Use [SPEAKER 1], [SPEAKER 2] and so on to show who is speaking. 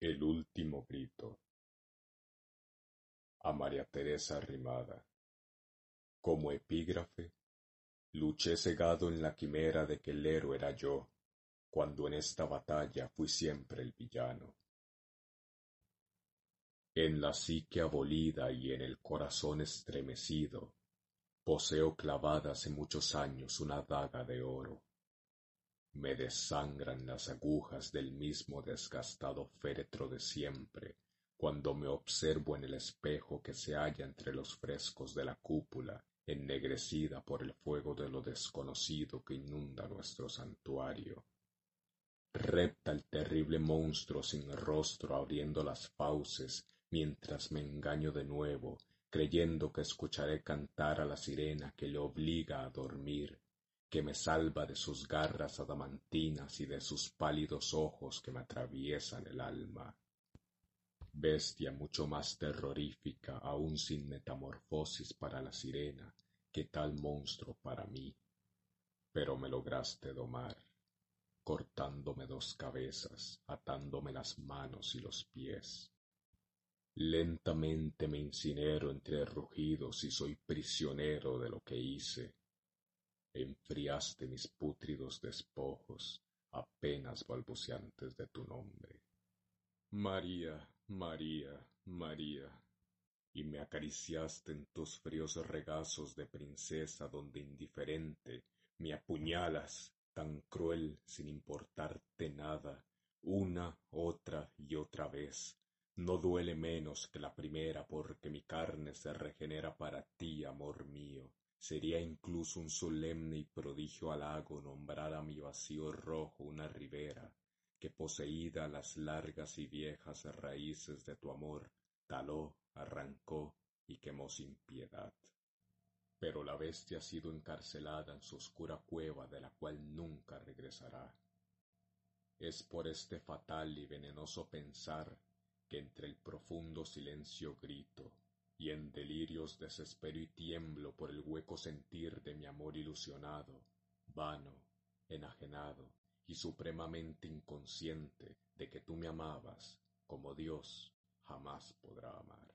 [SPEAKER 1] El último grito a María Teresa Rimada. Como epígrafe, luché cegado en la quimera de que el héroe era yo, cuando en esta batalla fui siempre el villano. En la psique abolida y en el corazón estremecido, poseo clavada hace muchos años una daga de oro. Me desangran las agujas del mismo desgastado féretro de siempre, cuando me observo en el espejo que se halla entre los frescos de la cúpula, ennegrecida por el fuego de lo desconocido que inunda nuestro santuario. Repta el terrible monstruo sin rostro abriendo las fauces, mientras me engaño de nuevo, creyendo que escucharé cantar a la sirena que le obliga a dormir, que me salva de sus garras adamantinas y de sus pálidos ojos que me atraviesan el alma bestia mucho más terrorífica aún sin metamorfosis para la sirena que tal monstruo para mí. Pero me lograste domar, cortándome dos cabezas, atándome las manos y los pies. Lentamente me incinero entre rugidos y soy prisionero de lo que hice. Enfriaste mis pútridos despojos, apenas balbuceantes de tu nombre. María, María, María, y me acariciaste en tus fríos regazos de princesa donde indiferente me apuñalas, tan cruel sin importarte nada, una, otra y otra vez. No duele menos que la primera porque mi carne se regenera para ti, amor mío. Sería incluso un solemne y prodigio halago nombrar a mi vacío rojo una ribera, que poseída las largas y viejas raíces de tu amor, taló, arrancó y quemó sin piedad. Pero la bestia ha sido encarcelada en su oscura cueva de la cual nunca regresará. Es por este fatal y venenoso pensar que entre el profundo silencio grito, y en delirios desespero y tiemblo por el hueco sentir de mi amor ilusionado, vano, enajenado, y supremamente inconsciente de que tú me amabas como Dios jamás podrá amar.